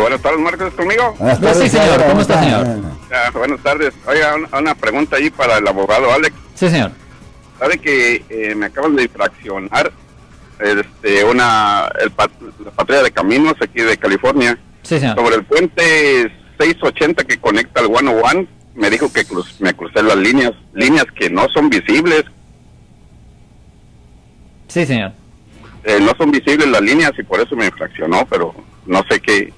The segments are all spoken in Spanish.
buenas tardes, Marcos, ¿conmigo? Buenas tardes, sí, señor. ¿Cómo está, señor? buenas tardes. Oiga, una, pregunta ahí para el abogado Alex. Sí, señor. Sabe que eh, me acaban de infraccionar este, una, el, la patrulla de caminos aquí de California. Sí, señor. Sobre el puente 680 que conecta al 101, me dijo que me crucé las líneas, líneas que no son visibles. Sí, señor. Eh, no son visibles las líneas y por eso me infraccionó, pero no sé qué,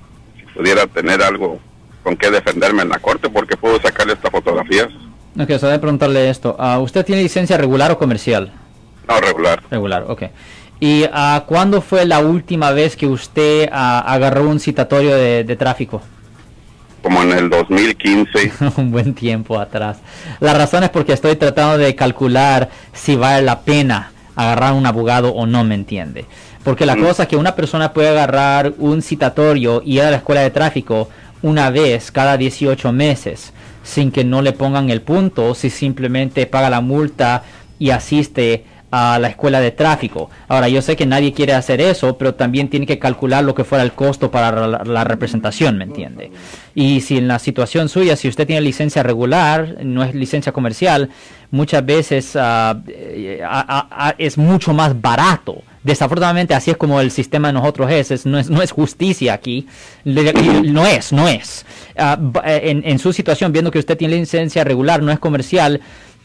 pudiera tener algo con qué defenderme en la corte, porque puedo sacarle estas fotografías. So voy a preguntarle esto. ¿Usted tiene licencia regular o comercial? No, regular. Regular, ok. ¿Y uh, cuándo fue la última vez que usted ah, agarró un citatorio de, de tráfico? Como en el 2015. un buen tiempo atrás. La razón es porque estoy tratando de calcular si vale la pena agarrar un abogado o no, ¿me entiende? Porque la cosa es que una persona puede agarrar un citatorio y ir a la escuela de tráfico una vez cada 18 meses sin que no le pongan el punto, si simplemente paga la multa y asiste a la escuela de tráfico. Ahora, yo sé que nadie quiere hacer eso, pero también tiene que calcular lo que fuera el costo para la, representación, ¿me entiende? Y si en la situación suya, si usted tiene licencia regular, no es licencia comercial, muchas veces eh, es mucho más barato. Desafortunadamente, así es como el sistema de nosotros es, no, es no es justicia aquí, no es, no es. En, en su situación, viendo que usted tiene licencia regular, no es comercial,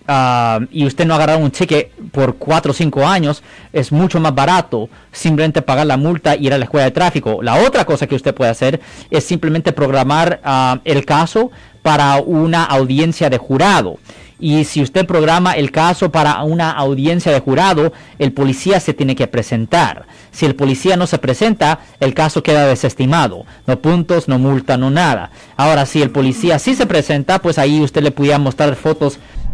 Ah, y usted no agarrar un cheque por 4 o 5 años, es mucho más barato simplemente pagar la multa y ir a la escuela de tráfico. La otra cosa que usted puede hacer es simplemente programar ah, el caso para una audiencia de jurado. Y si usted programa el caso para una audiencia de jurado, el policía se tiene que presentar. Si el policía no se presenta, el caso queda desestimado. No puntos, no multa, no nada. Ahora, si el policía sí se presenta, pues ahí usted le pudiera mostrar fotos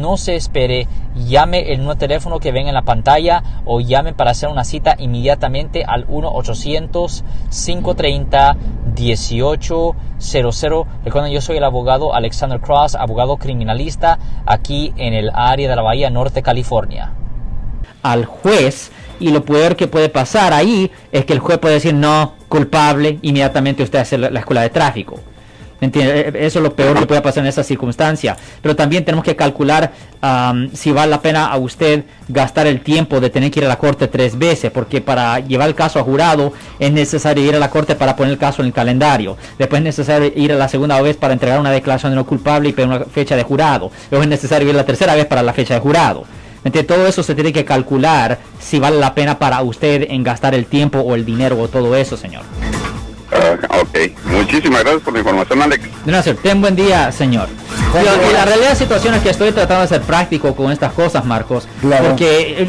no se espere, llame el nuevo teléfono que ven en la pantalla o llame para hacer una cita inmediatamente al 1-800-530-1800. Recuerden, yo soy el abogado Alexander Cross, abogado criminalista aquí en el área de la Bahía Norte, California. Al juez y lo peor que puede pasar ahí es que el juez puede decir no, culpable, inmediatamente usted hace la escuela de tráfico. E, e, eso es lo peor que puede pasar en esa circunstancia. Pero también tenemos que calcular si vale la pena a usted gastar el tiempo de tener que ir a la corte tres veces, porque para llevar el caso a jurado es necesario ir a la corte para poner el caso en el calendario. Después es necesario ir a la segunda vez para entregar una declaración de no desculpable y pedir una fecha de jurado. Luego es necesario ir la tercera vez para la fecha de jurado. Entonces, todo eso se tiene que calcular si vale la pena para usted en gastar el tiempo o el dinero o todo eso, señor. Ah, ok, muchísimas gracias por la información, Alex. De nada, ten buen día, señor. y la realidad de la situación es que estoy tratando de ser práctico con estas cosas, Marcos. Porque,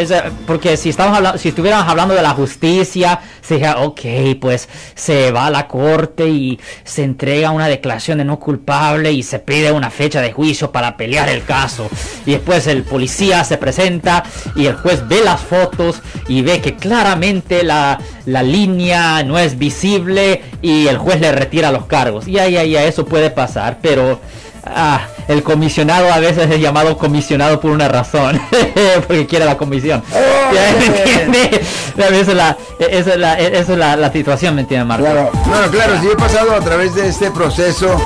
es, porque si estamos hablando, si estuviéramos hablando de la justicia, se diría, ok, pues se va a la corte y se entrega una declaración de no culpable y se pide una fecha de juicio para pelear el caso. Y después el policía se presenta y el juez ve las fotos y ve que claramente la, la línea no es visible y el juez le retira los cargos. Ya, ya, ya, eso puede pasar, pero ah, el comisionado a veces es llamado comisionado por una razón, porque quiere la comisión. Oh, esa es la, esa es la, esa es la, situación, ¿me entiendes, Marco? Claro, bueno, claro, sí he pasado a través de este proceso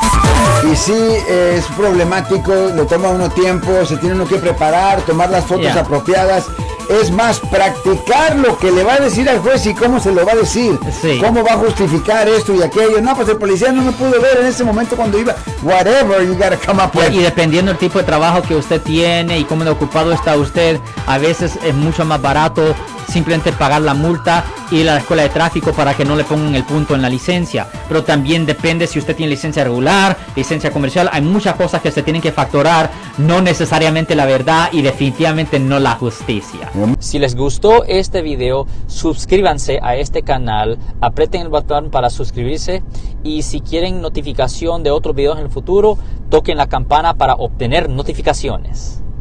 y sí es problemático, le toma uno tiempo, se tiene uno que preparar, tomar las fotos apropiadas es más practicar lo que le va a decir al juez y cómo se lo va a decir. Cómo va a justificar esto y aquello. No, pues el policía no me pudo ver en ese momento cuando iba. Whatever you gotta come up with. Y dependiendo del tipo de trabajo que usted tiene y cómo de ocupado está usted, a veces es mucho más barato simplemente pagar la multa y la escuela de tráfico para que no le pongan el punto en la licencia. Pero también depende si usted tiene licencia regular, licencia comercial. Hay muchas cosas que se tienen que factorar, no necesariamente la verdad y definitivamente no la justicia. Si les gustó este video, suscríbanse a este canal, aprieten el botón para suscribirse y si quieren notificación de otros videos en el futuro, toquen la campana para obtener notificaciones.